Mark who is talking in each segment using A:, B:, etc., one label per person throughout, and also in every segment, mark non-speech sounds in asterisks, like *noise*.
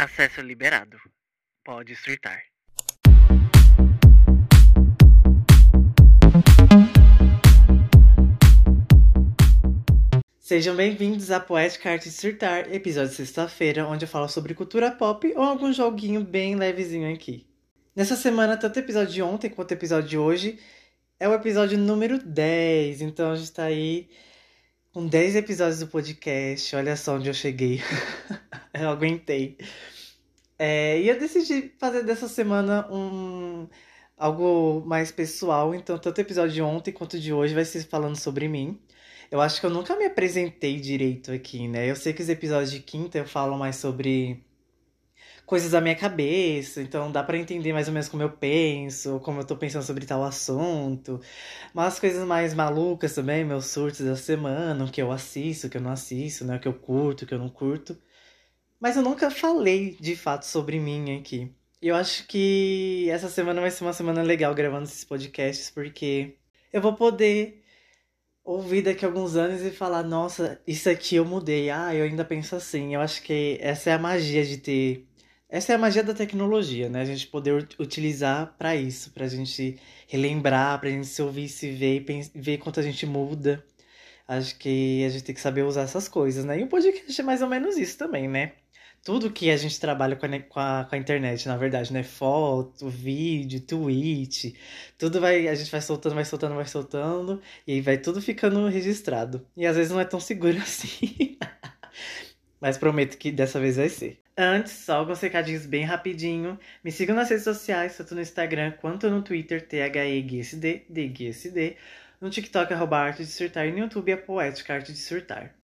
A: Acesso liberado. Pode surtar. Sejam bem-vindos a Poética Arte Surtar, episódio de sexta-feira, onde eu falo sobre cultura pop ou algum joguinho bem levezinho aqui. Nessa semana, tanto o episódio de ontem quanto o episódio de hoje é o episódio número 10, então a gente tá aí com 10 episódios do podcast. Olha só onde eu cheguei. *laughs* eu aguentei. É, e eu decidi fazer dessa semana um algo mais pessoal, então tanto o episódio de ontem quanto de hoje vai ser falando sobre mim. Eu acho que eu nunca me apresentei direito aqui, né? Eu sei que os episódios de quinta eu falo mais sobre coisas da minha cabeça, então dá para entender mais ou menos como eu penso, como eu tô pensando sobre tal assunto. Mas coisas mais malucas também, meus surtos da semana, o que eu assisto, o que eu não assisto, né? O que eu curto, o que eu não curto. Mas eu nunca falei de fato sobre mim aqui. Eu acho que essa semana vai ser uma semana legal gravando esses podcasts, porque eu vou poder ouvir daqui a alguns anos e falar, nossa, isso aqui eu mudei. Ah, eu ainda penso assim. Eu acho que essa é a magia de ter. Essa é a magia da tecnologia, né? A gente poder utilizar para isso, pra gente relembrar, pra gente se ouvir, se ver e ver quanto a gente muda. Acho que a gente tem que saber usar essas coisas, né? E o podcast é mais ou menos isso também, né? Tudo que a gente trabalha com a, com a, com a, internet, na verdade, né? Foto, vídeo, tweet, tudo vai. A gente vai soltando, vai soltando, vai soltando, e aí vai tudo ficando registrado. E às vezes não é tão seguro *laughs* assim. Mas prometo que dessa vez vai ser. Antes, só alguns recadinhos bem rapidinho. Me sigam nas redes sociais, tanto no Instagram quanto no Twitter, THEGSD, DGSD. No TikTok, arroba Arte de Surtar. E no YouTube, a Poética Arte de Surtar.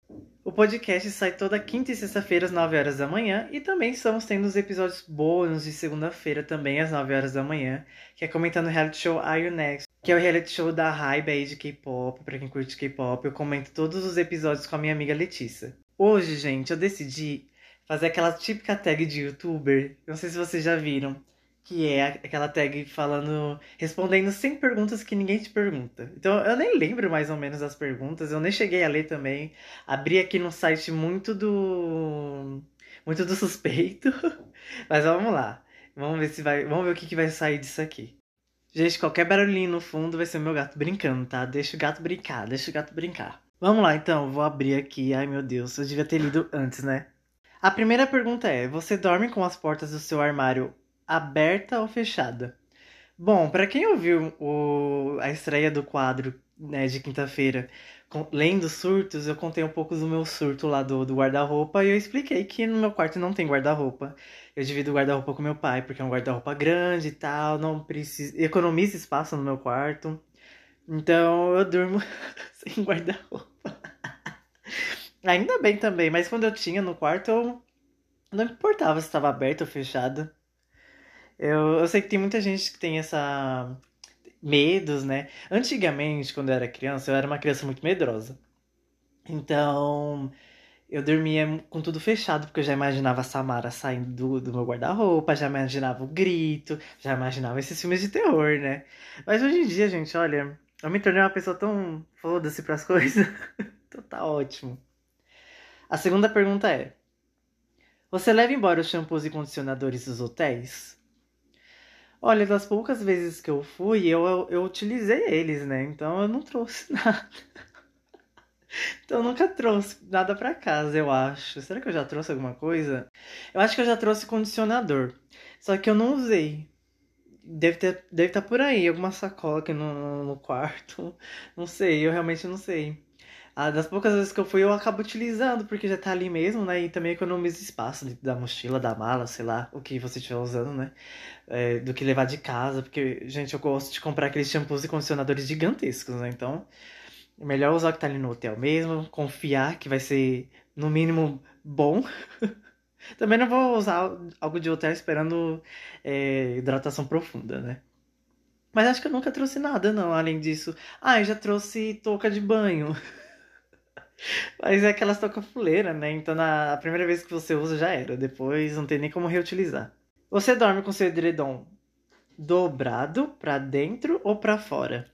A: O podcast sai toda quinta e sexta-feira às 9 horas da manhã e também estamos tendo os episódios bônus de segunda-feira também às 9 horas da manhã, que é comentando o reality show Are You Next, que é o reality show da Hybe aí de K-pop, pra quem curte K-pop. Eu comento todos os episódios com a minha amiga Letícia. Hoje, gente, eu decidi fazer aquela típica tag de youtuber, não sei se vocês já viram, que é aquela tag falando, respondendo 100 perguntas que ninguém te pergunta. Então eu nem lembro mais ou menos as perguntas, eu nem cheguei a ler também. Abri aqui no site muito do muito do suspeito, *laughs* mas vamos lá. Vamos ver se vai, vamos ver o que, que vai sair disso aqui. Gente, qualquer barulhinho no fundo vai ser meu gato brincando, tá? Deixa o gato brincar, deixa o gato brincar. Vamos lá então, vou abrir aqui. Ai meu Deus, eu devia ter lido antes, né? A primeira pergunta é: você dorme com as portas do seu armário aberta ou fechada? Bom, para quem ouviu o, a estreia do quadro né, de quinta-feira, lendo surtos, eu contei um pouco do meu surto lá do, do guarda-roupa e eu expliquei que no meu quarto não tem guarda-roupa. Eu divido o guarda-roupa com meu pai, porque é um guarda-roupa grande e tal, não precisa. economiza espaço no meu quarto. Então eu durmo *laughs* sem guarda-roupa. *laughs* Ainda bem também, mas quando eu tinha no quarto, eu não importava se estava aberto ou fechado. Eu, eu sei que tem muita gente que tem essa medos, né? Antigamente, quando eu era criança, eu era uma criança muito medrosa. Então, eu dormia com tudo fechado, porque eu já imaginava a Samara saindo do, do meu guarda-roupa, já imaginava o grito, já imaginava esses filmes de terror, né? Mas hoje em dia, gente, olha, eu me tornei uma pessoa tão foda-se pras *laughs* coisas. então tá ótimo. A segunda pergunta é: Você leva embora os shampoos e condicionadores dos hotéis? Olha, das poucas vezes que eu fui, eu, eu, eu utilizei eles, né? Então eu não trouxe *laughs* nada. Então eu nunca trouxe nada para casa, eu acho. Será que eu já trouxe alguma coisa? Eu acho que eu já trouxe condicionador. Só que eu não usei. Deve ter, deve estar tá por aí, alguma sacola aqui no, no quarto. Não sei, eu realmente não sei. Ah, das poucas vezes que eu fui, eu acabo utilizando, porque já tá ali mesmo, né? E também economiza espaço da mochila, da mala, sei lá, o que você estiver usando, né? É, do que levar de casa, porque, gente, eu gosto de comprar aqueles shampoos e condicionadores gigantescos, né? Então, é melhor usar o que tá ali no hotel mesmo, confiar que vai ser, no mínimo, bom. *laughs* também não vou usar algo de hotel esperando é, hidratação profunda, né? Mas acho que eu nunca trouxe nada, não, além disso. Ah, eu já trouxe touca de banho. *laughs* Mas é aquelas toca fuleira, né? Então na a primeira vez que você usa já era. Depois não tem nem como reutilizar. Você dorme com seu edredom dobrado para dentro ou para fora?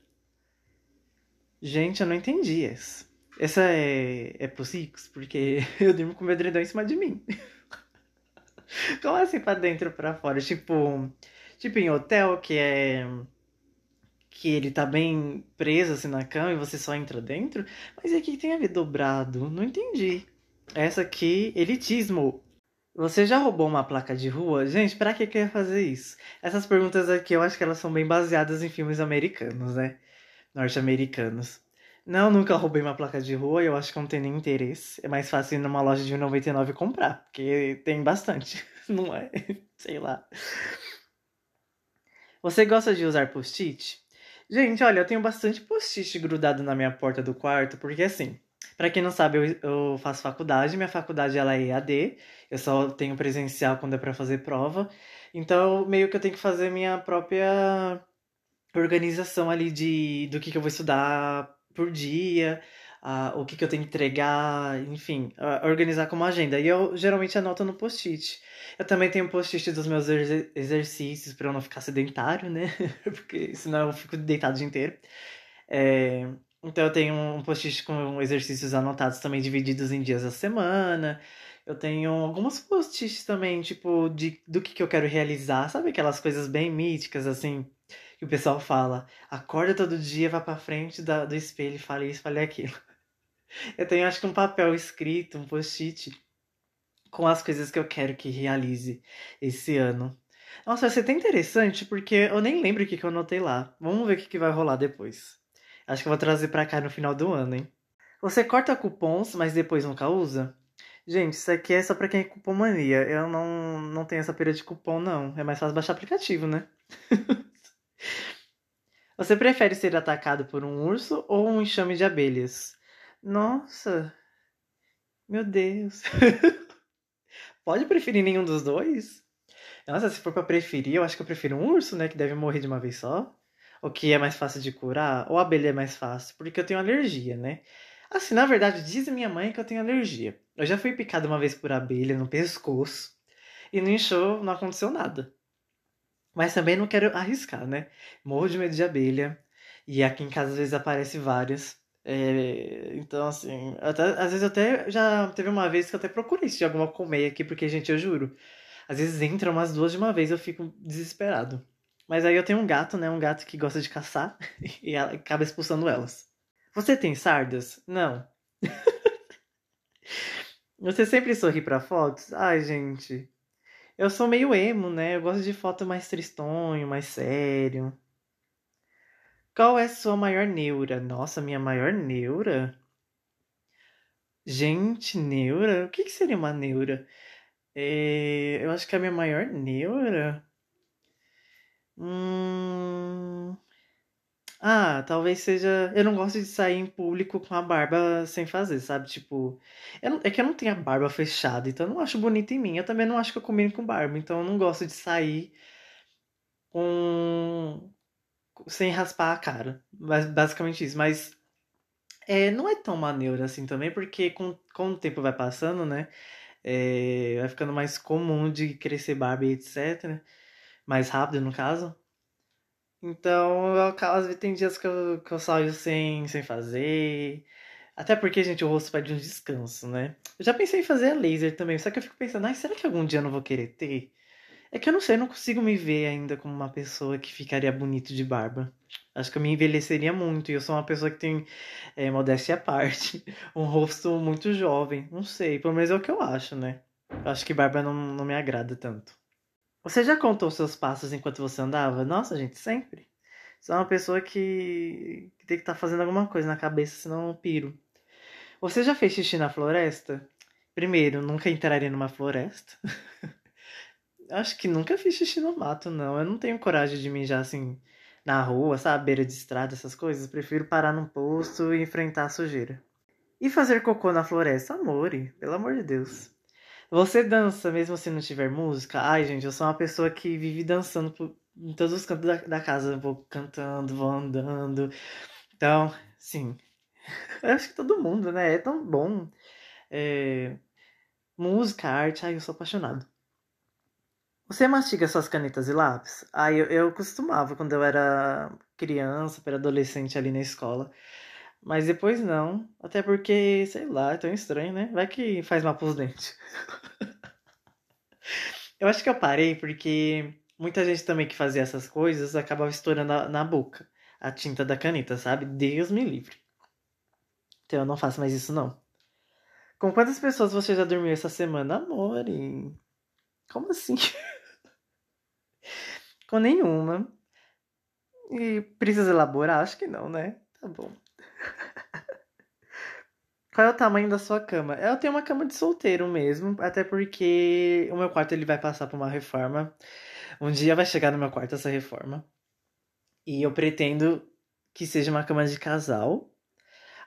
A: Gente, eu não entendi essa. Essa é, é possível, porque *laughs* eu durmo com meu edredom em cima de mim. *laughs* Como assim pra dentro ou pra fora? Tipo, tipo em hotel que é que ele tá bem preso assim na cama e você só entra dentro? Mas aqui tem a ver dobrado? Não entendi. Essa aqui, elitismo. Você já roubou uma placa de rua? Gente, pra que quer fazer isso? Essas perguntas aqui eu acho que elas são bem baseadas em filmes americanos, né? Norte-americanos. Não, nunca roubei uma placa de rua e eu acho que não tem nem interesse. É mais fácil ir numa loja de 99 comprar, porque tem bastante, *laughs* não é? Sei lá. Você gosta de usar post-it? Gente, olha, eu tenho bastante post-it grudado na minha porta do quarto, porque assim, para quem não sabe, eu, eu, faço faculdade, minha faculdade ela é EAD, eu só tenho presencial quando é para fazer prova. Então, meio que eu tenho que fazer minha própria organização ali de do que, que eu vou estudar por dia, uh, o que, que eu tenho que entregar, enfim, uh, organizar como agenda. E eu geralmente anoto no post-it. Eu também tenho post-it dos meus exer exercícios para eu não ficar sedentário, né? *laughs* Porque senão eu fico deitado o dia inteiro. É, então eu tenho um post-it com exercícios anotados também divididos em dias da semana. Eu tenho algumas post-its também, tipo, de, do que, que eu quero realizar. Sabe aquelas coisas bem míticas, assim? que o pessoal fala, acorda todo dia, vá pra frente da, do espelho e fale isso, fale aquilo. Eu tenho, acho que um papel escrito, um post-it, com as coisas que eu quero que realize esse ano. Nossa, vai ser até interessante, porque eu nem lembro o que, que eu anotei lá. Vamos ver o que, que vai rolar depois. Acho que eu vou trazer pra cá no final do ano, hein? Você corta cupons, mas depois nunca usa? Gente, isso aqui é só pra quem é cupomania. Eu não, não tenho essa pira de cupom, não. É mais fácil baixar aplicativo, né? *laughs* Você prefere ser atacado por um urso ou um enxame de abelhas? Nossa, meu Deus. *laughs* Pode preferir nenhum dos dois? Nossa, se for pra preferir, eu acho que eu prefiro um urso, né? Que deve morrer de uma vez só. O que é mais fácil de curar? Ou a abelha é mais fácil? Porque eu tenho alergia, né? Assim, na verdade, diz minha mãe que eu tenho alergia. Eu já fui picado uma vez por abelha no pescoço. E no enxô não aconteceu nada. Mas também não quero arriscar, né? Morro de medo de abelha. E aqui em casa às vezes aparece várias. É, então, assim, até, às vezes até já teve uma vez que eu até procurei se tinha alguma colmeia aqui, porque, gente, eu juro, às vezes entram umas duas de uma vez eu fico desesperado. Mas aí eu tenho um gato, né? Um gato que gosta de caçar *laughs* e acaba expulsando elas. Você tem sardas? Não. *laughs* Você sempre sorri para fotos? Ai, gente. Eu sou meio emo, né? Eu gosto de foto mais tristonho, mais sério. Qual é sua maior neura? Nossa, minha maior neura? Gente, neura? O que, que seria uma neura? É... Eu acho que a minha maior neura. Hum... Ah, talvez seja. Eu não gosto de sair em público com a barba sem fazer, sabe? Tipo. Não... É que eu não tenho a barba fechada, então eu não acho bonito em mim. Eu também não acho que eu combino com barba, então eu não gosto de sair com. Sem raspar a cara. Basicamente isso. Mas. É, não é tão maneiro assim também, porque com, com o tempo vai passando, né? É, vai ficando mais comum de crescer barba e etc. Mais rápido, no caso. Então, eu, às vezes tem dias que eu, que eu saio sem, sem fazer. Até porque, gente, o rosto pede um descanso, né? Eu já pensei em fazer a laser também, só que eu fico pensando, ai, será que algum dia eu não vou querer ter? É que eu não sei, eu não consigo me ver ainda como uma pessoa que ficaria bonito de barba. Acho que eu me envelheceria muito, e eu sou uma pessoa que tem, é, modéstia à parte, *laughs* um rosto muito jovem. Não sei, pelo menos é o que eu acho, né? Eu acho que barba não, não me agrada tanto. Você já contou seus passos enquanto você andava? Nossa, gente, sempre. Sou uma pessoa que, que tem que estar tá fazendo alguma coisa na cabeça, senão eu piro. Você já fez xixi na floresta? Primeiro, nunca entraria numa floresta. *laughs* Acho que nunca fiz xixi no mato, não. Eu não tenho coragem de mijar assim na rua, sabe? Beira de estrada, essas coisas. Prefiro parar num posto e enfrentar a sujeira. E fazer cocô na floresta? Amore, pelo amor de Deus. Você dança mesmo se não tiver música? Ai, gente, eu sou uma pessoa que vive dançando por, em todos os cantos da, da casa. Vou cantando, vou andando. Então, sim. *laughs* Eu acho que todo mundo, né? É tão bom. É... Música, arte, ai, eu sou apaixonado. Você mastiga suas canetas e lápis? Ah, eu, eu costumava quando eu era criança, para adolescente ali na escola. Mas depois não. Até porque, sei lá, é tão estranho, né? Vai que faz mal pros dentes. *laughs* Eu acho que eu parei porque muita gente também que fazia essas coisas acabava estourando na, boca a tinta da caneta, sabe? Deus me livre. Então eu não faço mais isso, não. Com quantas pessoas você já dormiu essa semana? Amor, e... como assim? *laughs* Com nenhuma. E precisa elaborar? Acho que não, né? Tá bom. *laughs* Qual é o tamanho da sua cama? Eu tenho uma cama de solteiro mesmo, até porque o meu quarto ele vai passar por uma reforma. Um dia vai chegar no meu quarto essa reforma. E eu pretendo que seja uma cama de casal.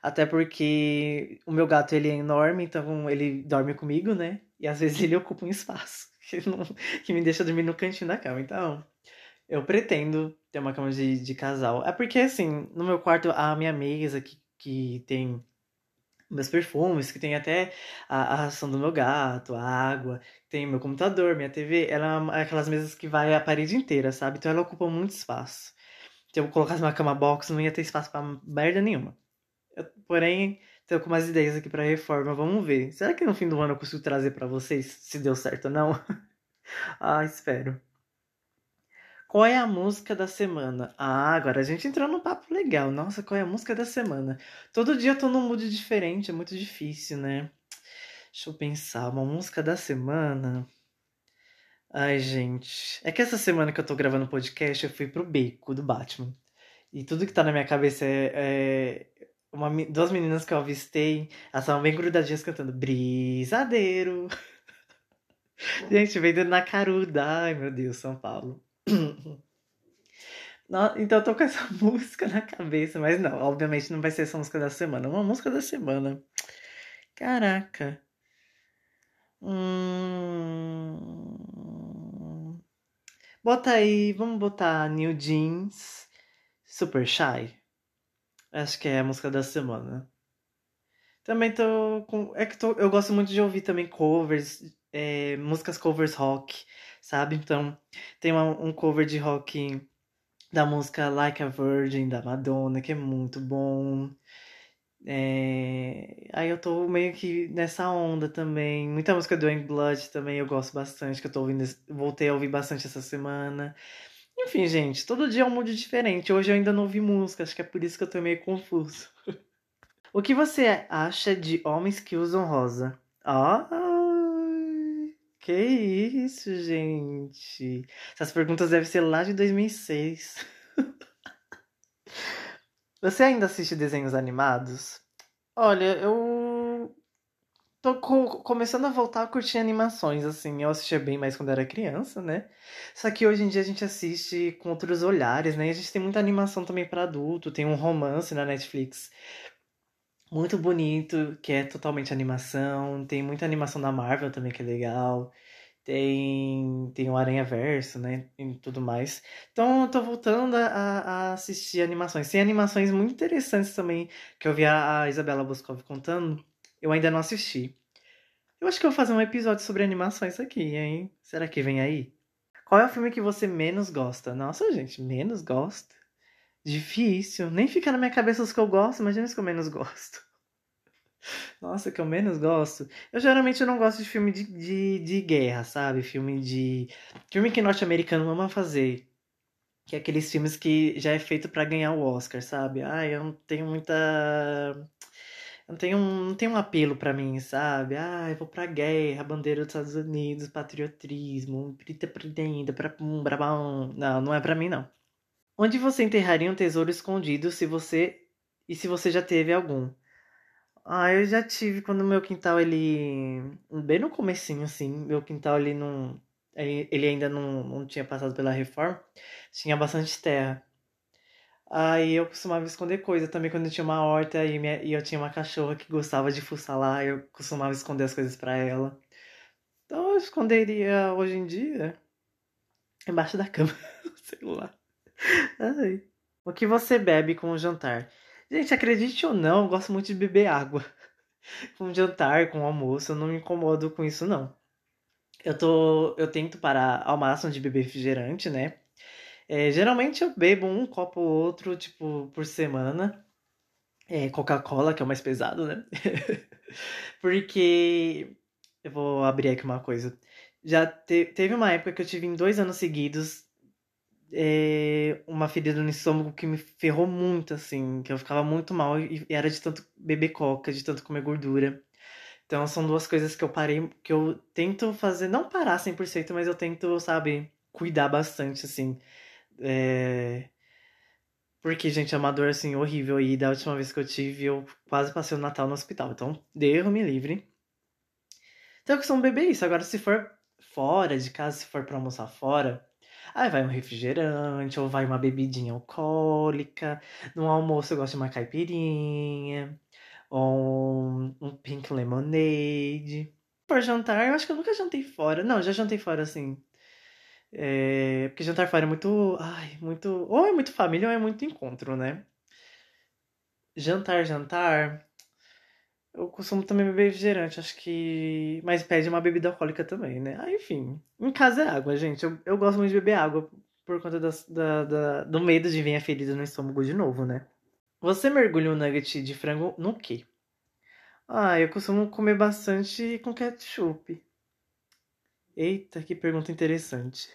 A: Até porque o meu gato ele é enorme, então ele dorme comigo, né? E às vezes ele ocupa um espaço *laughs* que, não, que me deixa dormir no cantinho da cama. Então, eu pretendo ter uma cama de, de casal. É porque, assim, no meu quarto, a minha mesa que, que tem meus perfumes, que tem até a, a ração do meu gato, a água, tem meu computador, minha TV, ela é aquelas mesas que vai a parede inteira, sabe? Então ela ocupa muito espaço. Se eu colocasse uma cama box, não ia ter espaço pra merda nenhuma. Eu, porém, tô com umas ideias aqui pra reforma, vamos ver. Será que no fim do ano eu consigo trazer para vocês se deu certo ou não? *laughs* ah, espero. Qual é a música da semana? Ah, agora a gente entrou num papo legal. Nossa, qual é a música da semana? Todo dia eu tô num mood diferente, é muito difícil, né? Deixa eu pensar, uma música da semana. Ai, gente. É que essa semana que eu tô gravando o podcast, eu fui pro beco do Batman. E tudo que tá na minha cabeça é. é uma, duas meninas que eu avistei, elas estavam bem grudadinhas cantando Brisadeiro. *laughs* gente, veio na caruda. Ai, meu Deus, São Paulo. *clears throat* então eu tô com essa *laughs* música na cabeça, mas não, obviamente não vai ser essa música da semana. Uma música da semana. Caraca. Hum... Bota aí, vamos botar New Jeans, Super Shy. Acho que é a música da semana. Também tô com. É que tô... eu gosto muito de ouvir também covers, é, músicas covers rock sabe? Então, tem uma, um cover de rock da música Like a Virgin, da Madonna, que é muito bom. É... Aí eu tô meio que nessa onda também. Muita música do Young Blood também eu gosto bastante, que eu tô ouvindo, voltei a ouvir bastante essa semana. Enfim, gente, todo dia é um mood diferente. Hoje eu ainda não ouvi música, acho que é por isso que eu tô meio confuso. o que você acha de homens que usam rosa? Ah, que isso, gente? Essas perguntas devem ser lá de 2006. *laughs* Você ainda assiste desenhos animados? Olha, eu tô co começando a voltar a curtir animações, assim. Eu assistia bem mais quando era criança, né? Só que hoje em dia a gente assiste com outros olhares, né? E a gente tem muita animação também para adulto, tem um romance na Netflix muito bonito, que é totalmente animação. Tem muita animação da Marvel também, que é legal. Tem, tem o Aranha Verso, né? E tudo mais. Então eu tô voltando a, a assistir animações. Tem animações muito interessantes também, que eu vi a, a Isabela Boscov contando. Eu ainda não assisti. Eu acho que eu vou fazer um episódio sobre animações aqui, hein? Será que vem aí? Qual é o filme que você menos gosta? Nossa, gente, menos gosta? Difícil. Nem fica na minha cabeça os que eu gosto, imagina os que eu menos gosto. *laughs* Nossa, que eu menos gosto. Eu geralmente não gosto de filme de, de, de guerra, sabe? Filme de. Filme que norte-americano ama fazer. Que é aqueles filmes que já é feito para ganhar o Oscar, sabe? Ai, eu não tenho muita. Não tem um, não tem um apelo para mim, sabe? Ah, eu vou pra guerra, bandeira dos Estados Unidos, patriotismo, prita pretenda, pra pum, brabão. Não, não é para mim, não. Onde você enterraria um tesouro escondido se você. E se você já teve algum? Ah, eu já tive quando meu quintal ele. Bem no comecinho, assim, meu quintal ele não. Ele ainda não, não tinha passado pela reforma. Tinha bastante terra. Aí eu costumava esconder coisa também quando eu tinha uma horta e, minha, e eu tinha uma cachorra que gostava de fuçar lá, eu costumava esconder as coisas para ela. Então eu esconderia hoje em dia embaixo da cama, *laughs* sei lá. Ai. O que você bebe com o jantar? Gente, acredite ou não, eu gosto muito de beber água. *laughs* com jantar, com almoço, eu não me incomodo com isso não. Eu tô, eu tento parar ao máximo de beber refrigerante, né? É, geralmente eu bebo um copo ou outro, tipo, por semana. É, Coca-Cola, que é o mais pesado, né? *laughs* Porque eu vou abrir aqui uma coisa. Já te, teve uma época que eu tive em dois anos seguidos é, uma ferida no estômago que me ferrou muito, assim, que eu ficava muito mal e era de tanto beber coca, de tanto comer gordura. Então são duas coisas que eu parei, que eu tento fazer, não parar 100%, mas eu tento, sabe, cuidar bastante, assim. É... Porque, gente, é uma dor, assim, horrível. E da última vez que eu tive, eu quase passei o Natal no hospital. Então, Deus me livre. Então, eu costumo beber isso. Agora, se for fora de casa, se for pra almoçar fora, aí vai um refrigerante, ou vai uma bebidinha alcoólica. No almoço, eu gosto de uma caipirinha, ou um, um pink lemonade. Por jantar, eu acho que eu nunca jantei fora. Não, já jantei fora, assim. É, porque jantar fora é muito. Ai, muito. Ou é muito família ou é muito encontro, né? Jantar, jantar. Eu costumo também beber refrigerante, acho que. Mas pede uma bebida alcoólica também, né? Ah, enfim. Em casa é água, gente. Eu, eu gosto muito de beber água por conta da, da, do medo de vir a ferida no estômago de novo, né? Você mergulha um nugget de frango no quê? Ah, eu costumo comer bastante com ketchup. Eita, que pergunta interessante.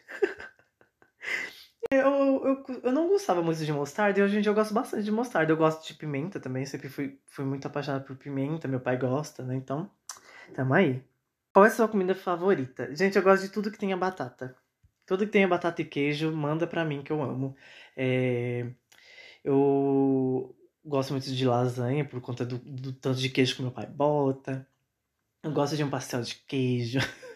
A: eu, eu, eu não gostava muito de mostarda e hoje em dia eu gosto bastante de mostarda. Eu gosto de pimenta também, sempre fui, fui muito apaixonada por pimenta, meu pai gosta, né? Então, tamo aí. Qual é a sua comida favorita? Gente, eu gosto de tudo que tenha batata. Tudo que tenha batata e queijo, manda pra mim que eu amo. É... Eu gosto muito de lasanha por conta do, do tanto de queijo que meu pai bota. Eu gosto de um pastel de queijo. *laughs*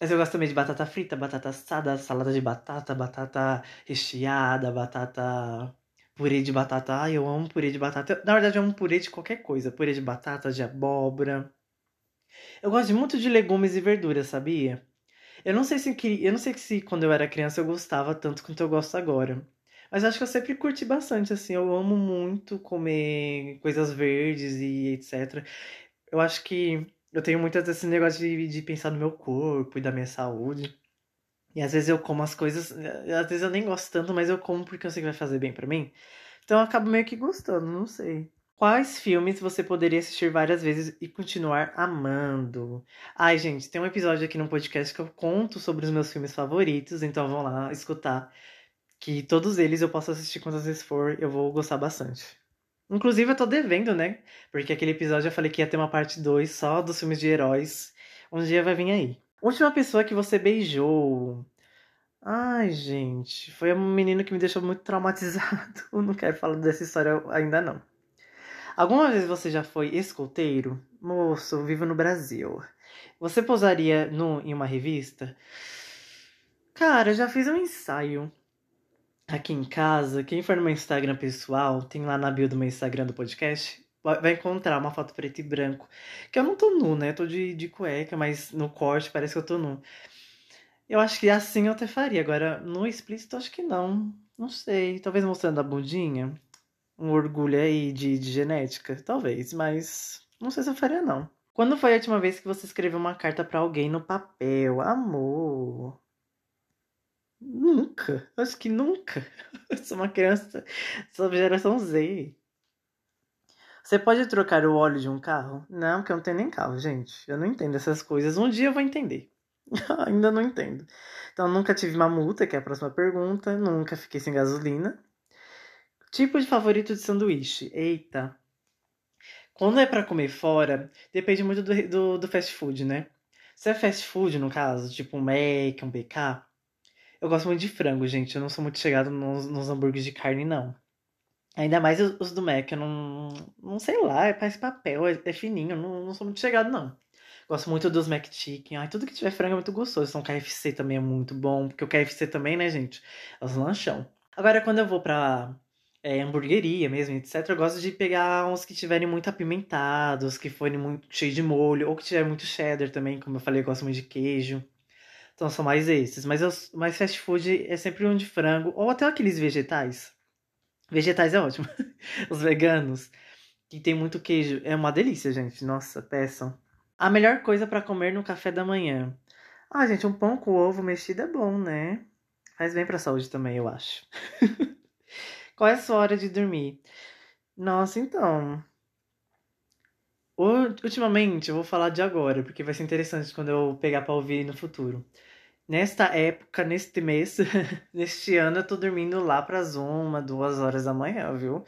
A: Mas eu gosto também de batata frita, batata assada, salada de batata, batata recheada, batata. purê de batata. Ai, eu amo purê de batata. Na verdade, eu amo purê de qualquer coisa. Purê de batata, de abóbora. Eu gosto muito de legumes e verduras, sabia? Eu não sei se eu não sei se quando eu era criança eu gostava tanto quanto eu gosto agora. Mas acho que eu sempre curti bastante, assim. Eu amo muito comer coisas verdes e etc. Eu acho que eu tenho muitas esse negócio de, de pensar no meu corpo e da minha saúde. E às vezes eu como as coisas, eh, às vezes eu nem gosto tanto, mas eu como porque eu sei que vai fazer bem para mim. Então eu acabo meio que gostando, não sei. Quais filmes você poderia assistir várias vezes e continuar amando? Ai, gente, tem um episódio aqui no podcast que eu conto sobre os meus filmes favoritos, então vão lá escutar. Que todos eles eu posso assistir quantas vezes for, eu vou gostar bastante. Inclusive, eu tô devendo, né? Porque aquele episódio eu falei que ia ter uma parte 2 só dos filmes de heróis. Um dia vai vir aí. Última pessoa que você beijou. Ai, gente. Foi um menino que me deixou muito traumatizado. Eu *laughs* não quero falar dessa história ainda não. Alguma vez você já foi escoteiro? Moço, vivo no Brasil. Você posaria no, em uma revista? Cara, já fiz um ensaio aqui em casa, quem for no meu Instagram pessoal, tem lá na bio do meu Instagram do podcast, vai encontrar uma foto preto e branco. Que eu não tô nu, né? Tô de, de cueca, mas no corte parece que eu tô nu. Eu acho que assim eu até faria. Agora, no explícito, acho que não. Não sei. Talvez mostrando a bundinha. Um orgulho aí de, de genética. Talvez, mas não sei se eu faria, não. Quando foi a última vez que você escreveu uma carta para alguém no papel? Amor. Nunca. Acho que nunca. *laughs* Eu sou uma criança. Sou geração Z. Você pode trocar o óleo de um carro? Não, porque eu não tenho nem carro, gente. Eu não entendo essas coisas. Um dia eu vou entender. *laughs* Ainda não entendo. Então, nunca tive uma multa, que é a próxima pergunta. Nunca fiquei sem gasolina. Tipo de favorito de sanduíche? Eita. Quando é para comer fora, depende muito do, do, do fast food, né? Se é fast food, no caso, tipo um Mac, um BK, eu gosto muito de frango, gente. Eu não sou muito chegado nos, nos hambúrgueres de carne, não. Ainda mais os, do Mac, eu não. Não sei lá, é parece papel, é, é fininho. Eu não, não sou muito chegado, não. Gosto muito dos Mac Chicken. Ai, tudo que tiver frango é muito gostoso. Então, KFC também é muito bom. Porque o KFC também, né, gente? É os lanchão. Agora, quando eu vou pra é, hamburgueria mesmo, etc., eu gosto de pegar uns que tiverem muito apimentados, que forem muito cheios de molho, ou que tiver muito cheddar também, como eu falei, eu gosto muito de queijo. Então são mais esses. Mas, eu, mais fast food é sempre um de frango. Ou até aqueles vegetais. Vegetais é ótimo. *laughs* Os veganos. Que tem muito queijo. É uma delícia, gente. Nossa, peçam. A melhor coisa para comer no café da manhã. Ah, gente, um pão com ovo mexido é bom, né? Faz bem pra saúde também, eu acho. *laughs* Qual é a sua hora de dormir? Nossa, então. ultimamente eu vou falar de agora, porque vai ser interessante quando eu pegar pra ouvir no futuro. Nesta época, neste mês, *laughs* neste ano, eu tô dormindo lá pras uma, duas horas da manhã, viu?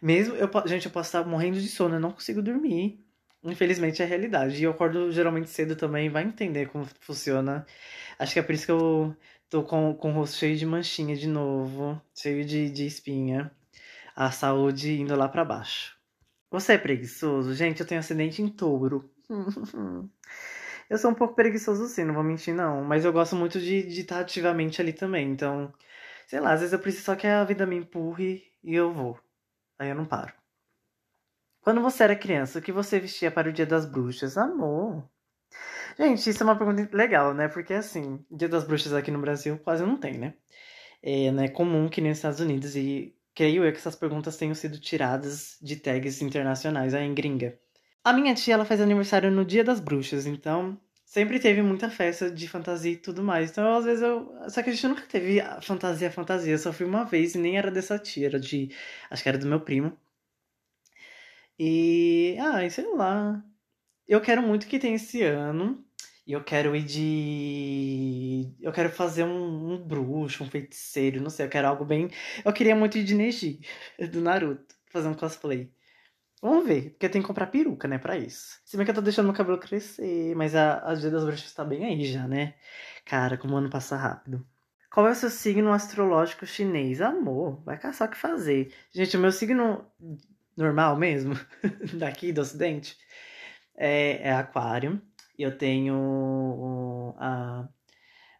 A: Mesmo, eu, gente, eu posso estar morrendo de sono, eu não consigo dormir. Infelizmente é a realidade. E eu acordo geralmente cedo também, vai entender como funciona. Acho que é por isso que eu tô com, com o rosto cheio de manchinha de novo, cheio de, de espinha. A saúde indo lá para baixo. Você é preguiçoso? Gente, eu tenho acidente em touro. *laughs* eu sou um pouco preguiçoso sim, não vou mentir não. Mas eu gosto muito de, estar ativamente ali também. Então, sei lá, às vezes eu preciso só que a vida me empurre e eu vou. Aí eu não paro. Quando você era criança, o que você vestia para o Dia das Bruxas? Amor. Gente, isso é uma pergunta legal, né? Porque assim, Dia das Bruxas aqui no Brasil quase não tem, né? É, não é comum que nos Estados Unidos e creio eu que essas perguntas tenham sido tiradas de tags internacionais aí em gringa. A minha tia, ela faz aniversário no Dia das Bruxas, então sempre teve muita festa de fantasia e tudo mais. Então, às vezes eu. Só que a gente nunca teve fantasia, fantasia. Eu só fui uma vez e nem era dessa tia, era de. Acho que era do meu primo. E. Ah, sei lá. Eu quero muito que tenha esse ano. E eu quero ir de. Eu quero fazer um, um, bruxo, um feiticeiro, não sei. Eu quero algo bem. Eu queria muito ir de Neji, *laughs* do Naruto, fazer um cosplay. Vamos ver, porque tenho que comprar peruca, né, pra isso. Se bem que eu tô deixando meu cabelo crescer, mas a, a Dia das Bruxas tá bem aí já, né? Cara, como o ano passa rápido. Qual é o seu signo astrológico chinês? Amor, vai caçar o que fazer. Gente, o meu signo normal mesmo, *laughs* daqui do ocidente, é, é aquário. Eu tenho a,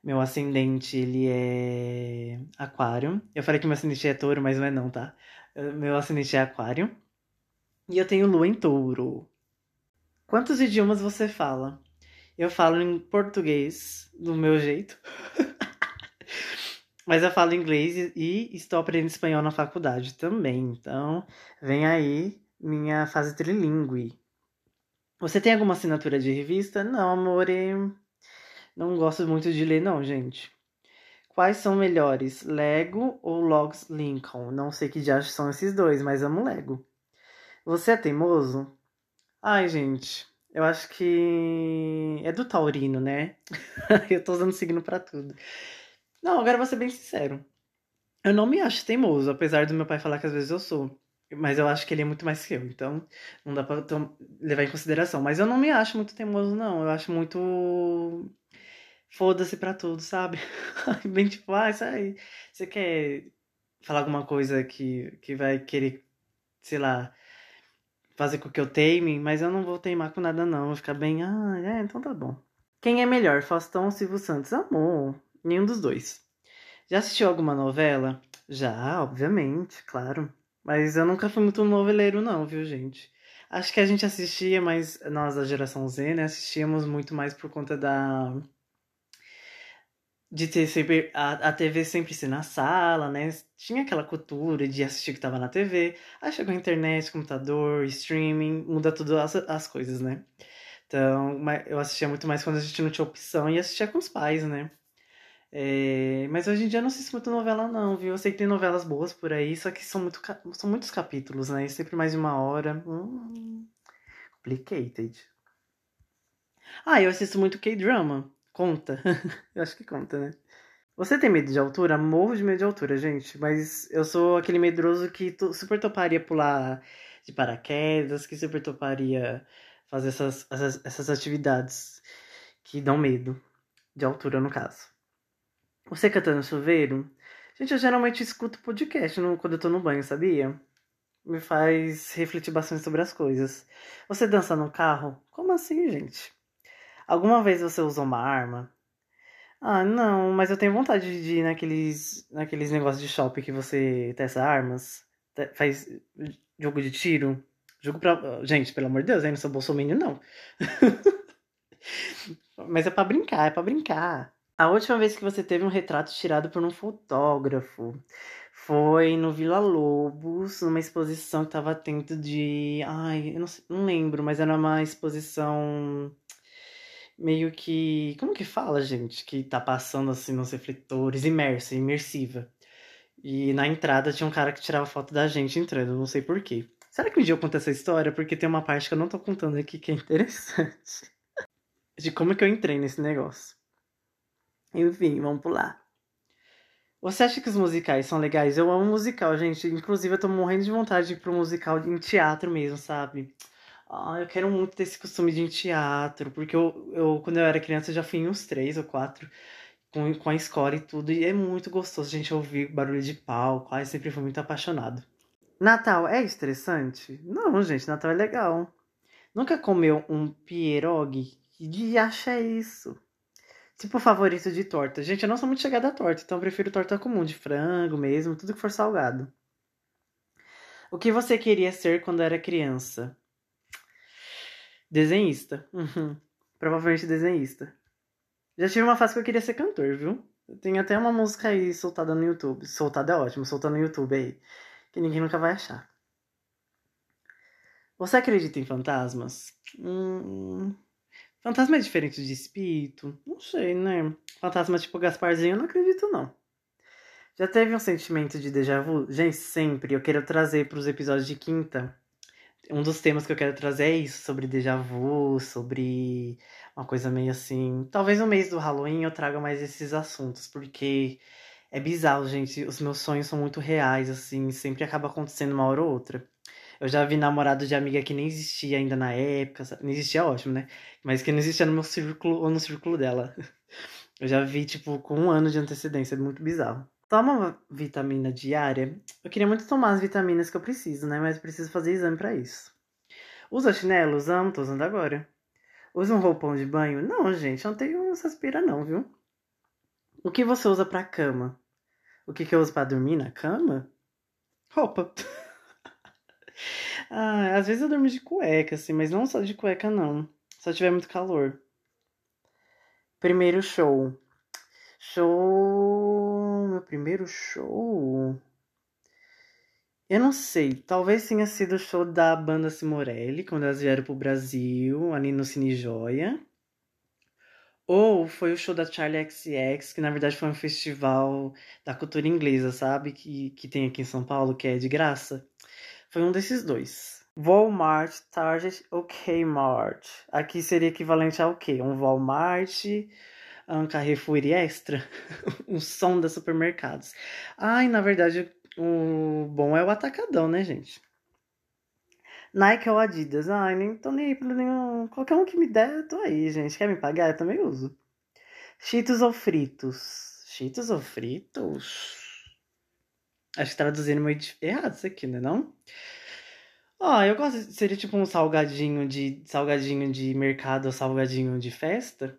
A: meu ascendente, ele é aquário. Eu falei que meu ascendente é touro, mas não é não, tá? Meu ascendente é aquário. E eu tenho lua em touro. Quantos idiomas você fala? Eu falo em português, do meu jeito. *laughs* Mas eu falo inglês e estou aprendendo espanhol na faculdade também. Então, vem aí minha fase trilingue. Você tem alguma assinatura de revista? Não, amor. Não gosto muito de ler, não, gente. Quais são melhores, Lego ou Logs Lincoln? Não sei que dias são esses dois, mas amo Lego. Você é teimoso? Ai, gente, eu acho que é do taurino, né? *laughs* eu tô usando signo para tudo. Não, agora vou ser bem sincero. Eu não me acho teimoso, apesar do meu pai falar que às vezes eu sou. Mas eu acho que ele é muito mais que eu, então não dá pra levar em consideração. Mas eu não me acho muito teimoso, não. Eu acho muito. Foda-se pra tudo, sabe? *laughs* Bem tipo, ah, aí. Você quer falar alguma coisa que, que vai querer, sei lá, fazer com que eu teime, mas eu não vou teimar com nada, não. Vou ficar bem, ah, é, então tá bom. Quem é melhor, Faustão ou Silvio Santos? Amor. Nenhum dos dois. Já assistiu alguma novela? Já, obviamente, claro. Mas eu nunca fui muito noveleiro, não, viu, gente? Acho que a gente assistia mais, nós da geração Z, né? Assistíamos muito mais por conta da. De ter sempre. A, a TV sempre ser na sala, né? Tinha aquela cultura de assistir o que tava na TV. Aí chegou a internet, computador, streaming, muda tudo as, as coisas, né? Então, eu assistia muito mais quando a gente não tinha opção e assistia com os pais, né? É, mas hoje em dia eu não assisto muito novela, não, viu? Eu sei que tem novelas boas por aí, só que são, muito, são muitos capítulos, né? E sempre mais de uma hora. Hum, complicated. Ah, eu assisto muito K-drama. Conta. *laughs* eu acho que conta, né? Você tem medo de altura? Morro de medo de altura, gente. Mas eu sou aquele medroso que super toparia pular de paraquedas, que super toparia fazer essas, essas, essas atividades que dão medo. De altura, no caso. Você canta no chuveiro? Gente, eu geralmente escuto podcast no, quando eu tô no banho, sabia? Me faz refletir bastante sobre as coisas. Você dança no carro? Como assim, gente? Alguma vez você usou uma arma? Ah, não, mas eu tenho vontade de ir naqueles, naqueles negócios de shopping que você testa armas. Faz jogo de tiro. Jogo pra. Gente, pelo amor de Deus, eu não sou bolsominion, não. *laughs* mas é pra brincar, é pra brincar. A última vez que você teve um retrato tirado por um fotógrafo foi no Vila Lobos, numa exposição que tava tendo de. Ai, eu não, sei, não lembro, mas era uma exposição meio que. Como que fala, gente? Que tá passando assim nos refletores, imersa, imersiva. E na entrada tinha um cara que tirava foto da gente entrando, não sei porquê. Será que um dia eu conto essa história? Porque tem uma parte que eu não tô contando aqui que é interessante. *laughs* De como que eu entrei nesse negócio. Enfim, vamos pular. Você acha que os musicais são legais? Eu amo musical, gente. Inclusive, eu tô morrendo de vontade de ir pro musical em teatro mesmo, sabe? Ah, eu quero muito ter esse costume de ir em teatro, porque eu, eu quando eu era criança, eu já fui em uns três ou quatro com, com a escola e tudo, e é muito gostoso, gente, ouvir barulho de palco. Ai, sempre fui muito apaixonado. Natal é estressante? Não, gente, Natal é legal. Nunca comeu um pierogi? Que diacho é isso? Tipo favorito de torta. Gente, eu não sou muito chegada a torta, então eu prefiro torta comum, de frango mesmo, tudo que for salgado. O que você queria ser quando era criança? Desenhista. Uhum. Provavelmente desenhista. Já tive uma fase que eu queria ser cantor, viu? Tem até uma música aí soltada no YouTube. Soltada é ótimo, soltada no YouTube aí. Que ninguém nunca vai achar. Você acredita em fantasmas? Hum, Fantasma é diferente de espírito? Não sei, né? Fantasma tipo Gasparzinho, eu não acredito, não. Já teve um sentimento de déjà vu? Gente, sempre. Eu quero trazer para os episódios de quinta. Um dos temas que eu quero trazer é isso, sobre déjà vu, sobre uma coisa meio assim. Talvez no mês do Halloween eu traga mais esses assuntos, porque é bizarro, gente. Os meus sonhos são muito reais, assim, sempre acaba acontecendo uma hora ou outra. Eu já vi namorado de amiga que nem existia ainda na época. Não existia, ótimo, né? Mas que não existia no meu círculo ou no círculo dela. *laughs* Eu já vi, tipo, com um ano de antecedência. É muito bizarro. Toma vitamina diária? Eu queria muito tomar as vitaminas que eu preciso, né? Mas preciso fazer exame para isso. Usa chinelos? Amo, tô usando agora. Usa um roupão de banho? Não, gente, eu não tenho essas pira não, viu? O que você usa pra cama? O que, que eu uso para dormir na cama? Roupa. *laughs* Ah, às vezes eu durmo de cueca, assim, mas não só de cueca, não. Só tiver muito calor. Primeiro show. Show. Meu primeiro show. Eu não sei, talvez tenha sido o show da banda Simorelli, quando elas vieram pro Brasil, ali no Cine Joia. Ou foi o show da Charlie XX, que na verdade foi um festival da cultura inglesa, sabe? Que, que tem aqui em São Paulo, que é de graça. Foi um desses dois. Walmart, Target ou Kmart. Aqui seria equivalente ao quê? Um Walmart, um Carrefour Extra. *laughs* um som da supermercados. Ai, na verdade, o bom é o atacadão, né, gente? Nike ou Adidas? Ai, nem tô nem aí pra nenhum. Qualquer um que me der, eu tô aí, gente. Quer me pagar? Eu também uso. Cheetos ou fritos? Cheetos ou fritos? Acho que traduzindo meio errado isso aqui, né? Não? Ah, eu gosto. Seria tipo um salgadinho de salgadinho de mercado ou salgadinho de festa.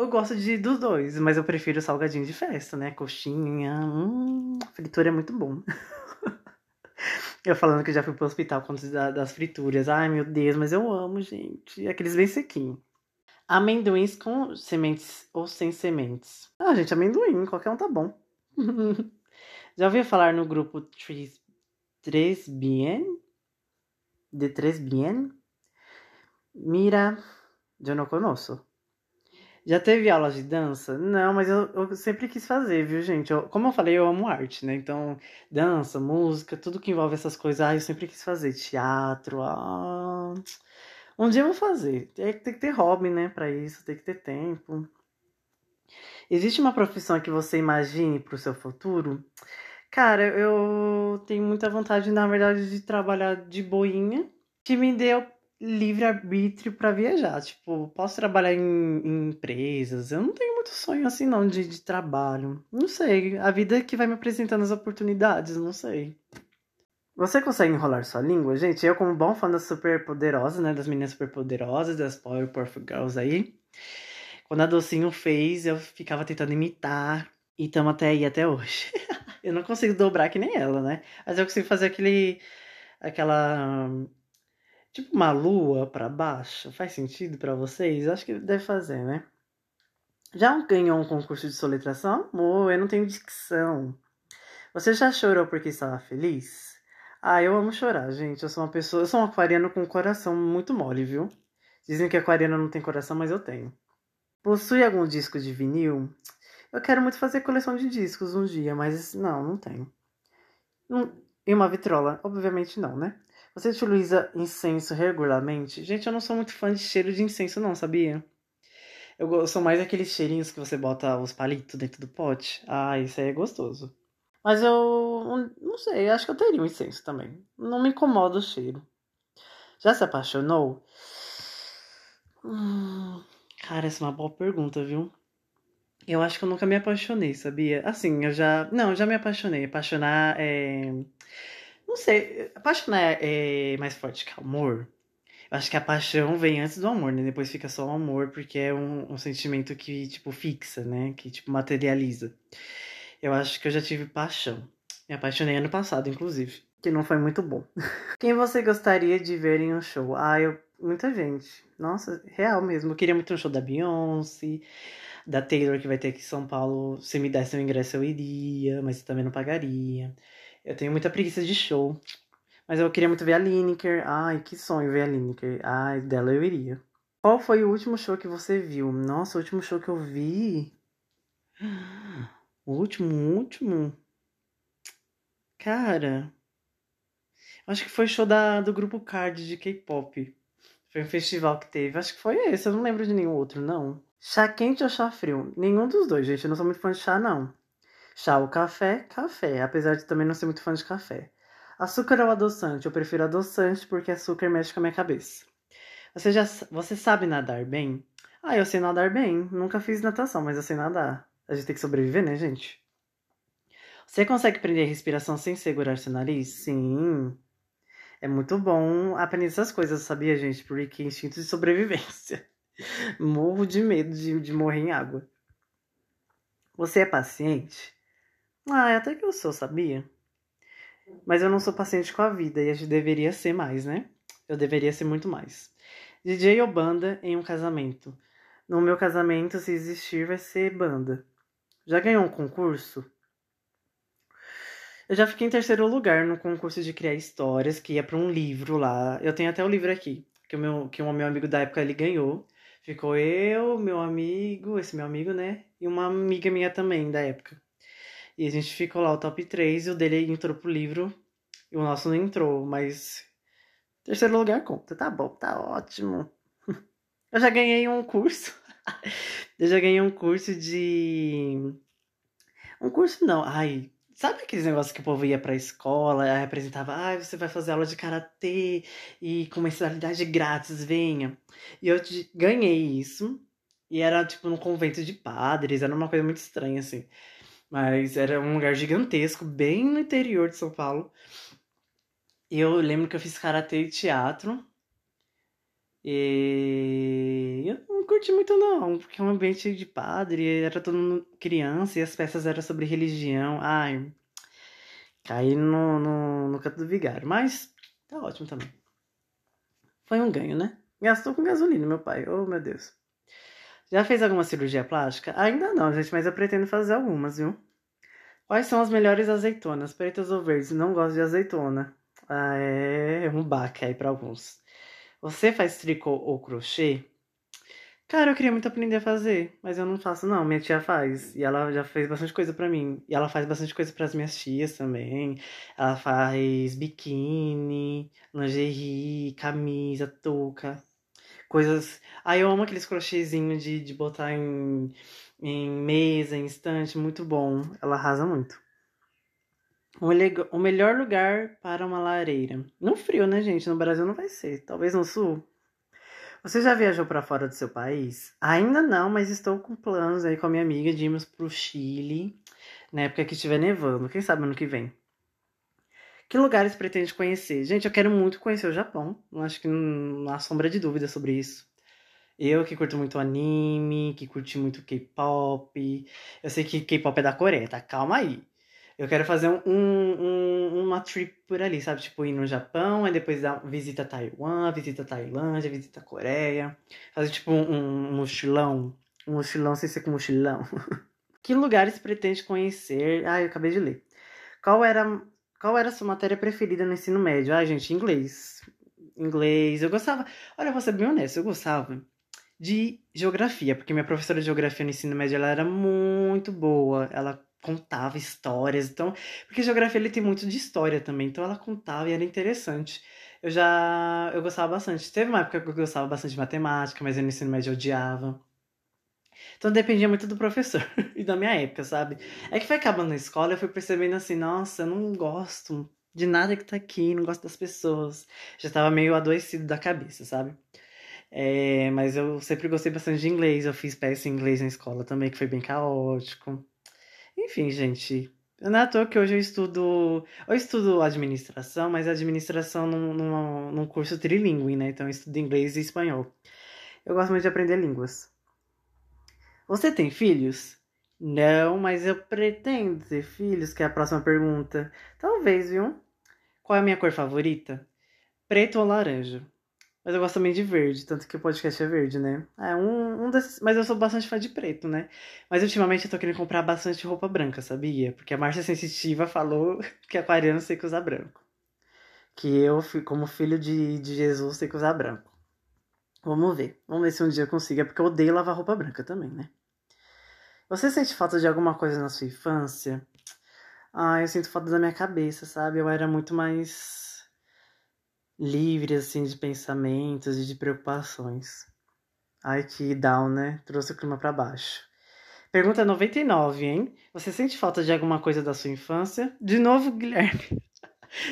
A: Eu gosto de dos dois, mas eu prefiro salgadinho de festa, né? Coxinha, hum, fritura é muito bom. *laughs* eu falando que já fui pro hospital com das frituras. Ai, meu Deus, mas eu amo, gente. Aqueles bem sequinhos. Amendoins com sementes ou sem sementes? Ah, gente, amendoim, qualquer um tá bom. *laughs* Já ouviu falar no grupo Tres Bien? De Tres Bien? Mira, eu não conheço. Já teve aulas de dança? Não, mas eu, eu sempre quis fazer, viu, gente? Eu, como eu falei, eu amo arte, né? Então, dança, música, tudo que envolve essas coisas, ah, eu sempre quis fazer. Teatro, ah... Um dia eu vou fazer. Tem, tem que ter hobby, né, pra isso, tem que ter tempo. Existe uma profissão que você imagine para o seu futuro? Cara, eu tenho muita vontade, na verdade, de trabalhar de boinha, que me dê livre arbítrio para viajar. Tipo, posso trabalhar em, em, empresas. Eu não tenho muito sonho assim, não, de, de trabalho. Não sei. A vida é que vai me apresentando as oportunidades, não sei. Você consegue enrolar sua língua? Gente, eu, como bom fã das super poderosas, né? Das meninas super poderosas, das Power Powerful Girls aí. Quando a Docinho fez, eu ficava tentando imitar. E estamos até aí até hoje. *laughs* eu não consigo dobrar que nem ela, né? Mas eu consigo fazer aquele. aquela. Tipo uma lua para baixo. Faz sentido para vocês? Acho que deve fazer, né? Já ganhou um concurso de soletração? Amor, eu não tenho dicção. Você já chorou porque estava feliz? Ah, eu amo chorar, gente. Eu sou uma pessoa. Eu sou um aquariano com um coração muito mole, viu? Dizem que aquariano não tem coração, mas eu tenho. Possui algum disco de vinil? Eu quero muito fazer coleção de discos um dia, mas não, não tenho. E uma vitrola? Obviamente não, né? Você utiliza incenso regularmente? Gente, eu não sou muito fã de cheiro de incenso, não, sabia? Eu sou mais aqueles cheirinhos que você bota os palitos dentro do pote. Ah, isso aí é gostoso. Mas eu não sei, acho que eu teria um incenso também. Não me incomoda o cheiro. Já se apaixonou? Hum, cara, essa é uma boa pergunta, viu? Eu acho que eu nunca me apaixonei, sabia? Assim, eu já. Não, eu já me apaixonei. Apaixonar é. Não sei, apaixonar é mais forte que amor. Eu acho que a paixão vem antes do amor, né? Depois fica só o amor, porque é um, um sentimento que, tipo, fixa, né? Que, tipo, materializa. Eu acho que eu já tive paixão. Me apaixonei ano passado, inclusive. Que não foi muito bom. *laughs* Quem você gostaria de ver em um show? Ah, eu. Muita gente. Nossa, real mesmo. Eu queria muito um show da Beyoncé, da Taylor, que vai ter aqui em São Paulo. Se me desse um ingresso, eu iria, mas também não pagaria. Eu tenho muita preguiça de show. Mas eu queria muito ver a Lineker. Ai, que sonho ver a Lineker. Ai, dela eu iria. Qual foi o último show que você viu? Nossa, o último show que eu vi. O último, o último. Cara. Acho que foi show da, do grupo Card de K-pop. Foi um festival que teve. Acho que foi esse. Eu não lembro de nenhum outro, não. Chá quente ou chá frio? Nenhum dos dois, gente. Eu não sou muito fã de chá, não. Chá ou café? Café. Apesar de também não ser muito fã de café. Açúcar ou adoçante? Eu prefiro adoçante porque açúcar mexe com a minha cabeça. Você já você sabe nadar bem? Ah, eu sei nadar bem. Nunca fiz natação, mas eu sei nadar. A gente tem que sobreviver, né, gente? Você consegue prender a respiração sem segurar seu nariz? Sim. É muito bom aprender essas coisas, sabia, gente? Porque instinto de sobrevivência. *laughs* Morro de medo de, de morrer em água. Você é paciente? Ah, até que eu sou, sabia? Mas eu não sou paciente com a vida e a gente deveria ser mais, né? Eu deveria ser muito mais. DJ ou banda em um casamento? No meu casamento, se existir, vai ser banda. Já ganhou um concurso? Eu já fiquei em terceiro lugar no concurso de criar histórias, que ia para um livro lá. Eu tenho até o livro aqui, que o meu, que o meu amigo da época ele ganhou. Ficou eu, meu amigo, esse meu amigo, né? E uma amiga minha também da época. E a gente ficou lá o top 3 e o dele entrou pro livro. E o nosso não entrou, mas. Terceiro lugar conta. Tá bom, tá ótimo. *laughs* Eu já ganhei um curso. *laughs* Eu já ganhei um curso de. Um curso não. Ai, Sabe aqueles negócios que o povo ia pra escola, representava, ah, você vai fazer aula de karatê e com mensalidade grátis, venha. E eu ganhei isso. E era tipo num convento de padres, era uma coisa muito estranha, assim. Mas era um lugar gigantesco, bem no interior de São Paulo. E eu lembro que eu fiz karatê e teatro. E eu não curti muito não, porque é um ambiente de padre, era todo mundo criança e as peças eram sobre religião. Ai, caí no, no, no canto do vigário, mas tá ótimo também. Foi um ganho, né? Gastou com gasolina, meu pai. Oh, meu Deus. Já fez alguma cirurgia plástica? Ainda não, gente, mas eu pretendo fazer algumas, viu? Quais são as melhores azeitonas, pretas ou verdes? Não gosto de azeitona. Ah, é um baque aí para alguns. Você faz tricô ou crochê? Cara, eu queria muito aprender a fazer, mas eu não faço não. Minha tia faz e ela já fez bastante coisa para mim. E ela faz bastante coisa para as minhas tias também. Ela faz biquíni, lingerie, camisa, touca, coisas. Ah, eu amo aqueles crochêzinhos de, de botar em, em mesa, em estante, muito bom. Ela arrasa muito. O, melhor lugar para uma lareira. No frio, né, gente? No Brasil não vai ser. Talvez no sul. Você já viajou para fora do seu país? Ainda não, mas estou com planos aí com a minha amiga de irmos pro Chile na época que estiver nevando. Quem sabe ano que vem. Que lugares pretende conhecer? Gente, eu quero muito conhecer o Japão. Acho que não há sombra de dúvida sobre isso. Eu que curto muito anime, que curti muito K-pop. Eu sei que K-pop é da Coreia, tá? Calma aí. Eu quero fazer um, um, uma trip por ali, sabe? Tipo, ir no Japão, aí depois dar visita Taiwan, visita Tailândia, visita Coreia. Fazer tipo um, um mochilão. Um mochilão sem ser com mochilão. *laughs* que lugares pretende conhecer? Ah, eu acabei de ler. Qual era, qual era a sua matéria preferida no ensino médio? Ah, gente, inglês. Inglês. Eu gostava. Olha, vou ser bem honesto, eu gostava de geografia, porque minha professora de geografia no ensino médio ela era muito boa. Ela contava histórias. Então, porque geografia ele tem muito de história também, então ela contava e era interessante. Eu já eu gostava bastante. Teve uma época que eu gostava bastante de matemática, mas no ensino médio eu odiava. Então dependia muito do professor *laughs* e da minha época, sabe? É que foi acabando na escola, eu fui percebendo assim, nossa, eu não gosto de nada que tá aqui, não gosto das pessoas. Já tava meio adoecido da cabeça, sabe? É, mas eu sempre gostei bastante de inglês, eu fiz peça em inglês na escola também, que foi bem caótico. Enfim, gente, não é à toa que hoje eu estudo. Eu estudo administração, mas administração num, num, num curso trilingue, né? Então eu estudo inglês e espanhol. Eu gosto muito de aprender línguas. Você tem filhos? Não, mas eu pretendo ter filhos, que é a próxima pergunta. Talvez, viu? Qual é a minha cor favorita? Preto ou laranja? Mas eu gosto também de verde, tanto que o podcast é verde, né? É um, um desses. Mas eu sou bastante fã de preto, né? Mas ultimamente eu tô querendo comprar bastante roupa branca, sabia? Porque a Márcia Sensitiva falou *laughs* que aquariano tem que usar branco. Que eu, como filho de, de Jesus, tenho que usar branco. Vamos ver. Vamos ver se um dia eu consigo. É porque eu odeio lavar roupa branca também, né? Você sente falta de alguma coisa na sua infância? Ah, eu sinto falta da minha cabeça, sabe? Eu era muito mais livre assim de pensamentos e de preocupações. Ai, que down, né? Trouxe o clima para baixo. Pergunta 99, hein? Você sente falta de alguma coisa da sua infância? De novo, *laughs* Guilherme.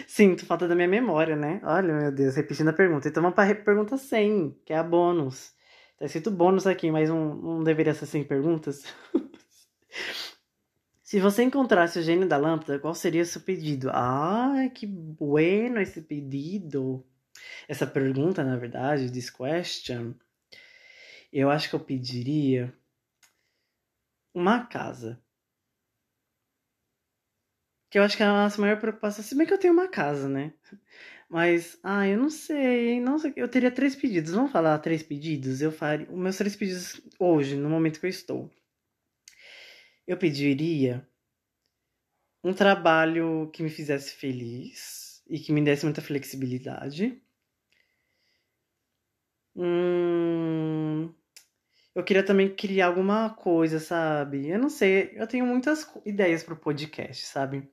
A: Sinto falta da minha memória, né? Olha, meu Deus, repetindo a pergunta. Então vamos para pergunta 100, que é a bônus. Tá escrito bônus aqui, mas não, não deveria ser 100 perguntas? *laughs* Se você encontrasse o gênio da lâmpada, qual seria o seu pedido? Ah, que bueno esse pedido. Essa pergunta, na verdade, this question, eu acho que eu pediria uma casa. Que eu acho que é a nossa maior preocupação. Se bem que eu tenho uma casa, né? Mas, ah, eu não sei, não sei. Eu teria três pedidos. Vamos falar três pedidos? Eu faria. Os meus três pedidos hoje, no momento que eu estou eu pediria um trabalho que me fizesse feliz e que me desse muita flexibilidade. Hum, eu queria também criar alguma coisa, sabe? Eu não sei, eu tenho muitas ideias para o podcast, sabe?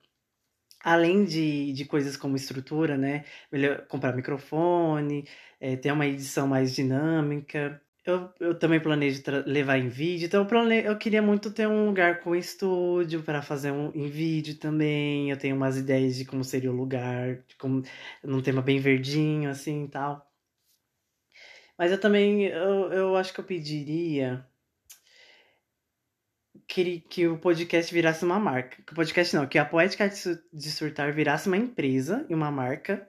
A: Além de, de coisas como estrutura, né? Melhor comprar microfone, é, ter uma edição mais dinâmica. Eu, eu também planejo levar em vídeo, então eu, plane... eu queria muito ter um lugar com estúdio para fazer um em vídeo também. Eu tenho umas ideias de como seria o lugar, de como num tema bem verdinho assim e tal. Mas eu também eu, eu acho que eu pediria que, que o podcast virasse uma marca. Que o podcast não, que a Poética de Surtar virasse uma empresa e uma marca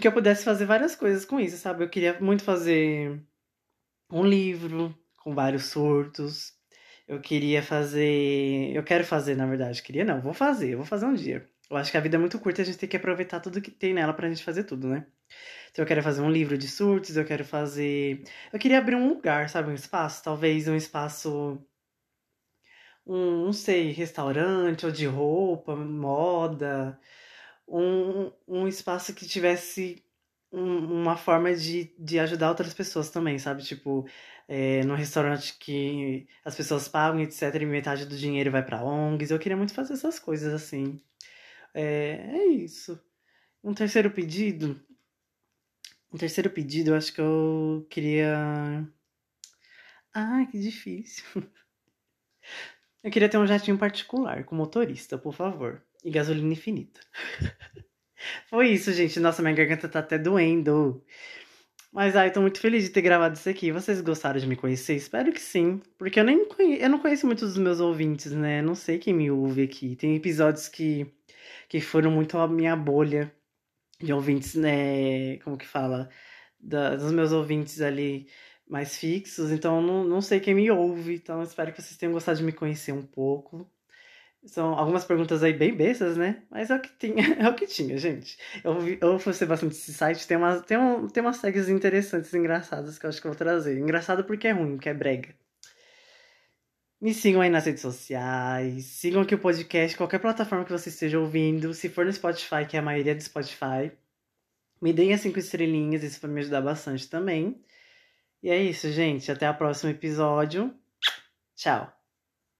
A: que eu pudesse fazer várias coisas com isso, sabe? Eu queria muito fazer um livro com vários surtos. Eu queria fazer. Eu quero fazer, na verdade. Queria não, vou fazer, vou fazer um dia. Eu acho que a vida é muito curta e a gente tem que aproveitar tudo que tem nela pra gente fazer tudo, né? Então eu quero fazer um livro de surtos, eu quero fazer. Eu queria abrir um lugar, sabe? Um espaço, talvez um espaço. Um, não sei, restaurante ou de roupa, moda um, um espaço que tivesse um, uma forma de, de ajudar outras pessoas também, sabe? Tipo, é, no restaurante que as pessoas pagam, etc., e metade do dinheiro vai para ONGs. Eu queria muito fazer essas coisas assim. É, é isso. Um terceiro pedido. Um terceiro pedido, eu acho que eu queria. Ah, que difícil. *laughs* Eu queria ter um jatinho particular com motorista, por favor e gasolina infinita. *laughs* Foi isso, gente. Nossa, minha garganta tá até doendo. Mas ai, tô muito feliz de ter gravado isso aqui. Vocês gostaram de me conhecer? Espero que sim. Porque eu nem conheço, eu não conheço muitos dos meus ouvintes, né? Não sei quem me ouve aqui. Tem episódios que, que foram muito a minha bolha de ouvintes, né? Como que fala? Da, dos meus ouvintes ali mais fixos. Então, não, não sei quem me ouve. Então, espero que vocês tenham gostado de me conhecer um pouco. São algumas perguntas aí bem bestas, né? Mas é o que tinha, *laughs* é o que tinha, gente. Eu, eu fosse bastante esse site, tem umas, tem, um, tem umas tags interessantes, engraçadas que eu acho que eu vou trazer. Engraçado porque é ruim, porque é brega. Me sigam aí nas redes sociais, sigam aqui o podcast, qualquer plataforma que você esteja ouvindo. Se for no Spotify, que é a maioria do Spotify, me deem as cinco estrelinhas, isso vai me ajudar bastante também. E é isso, gente. Até o próximo episódio. Tchau.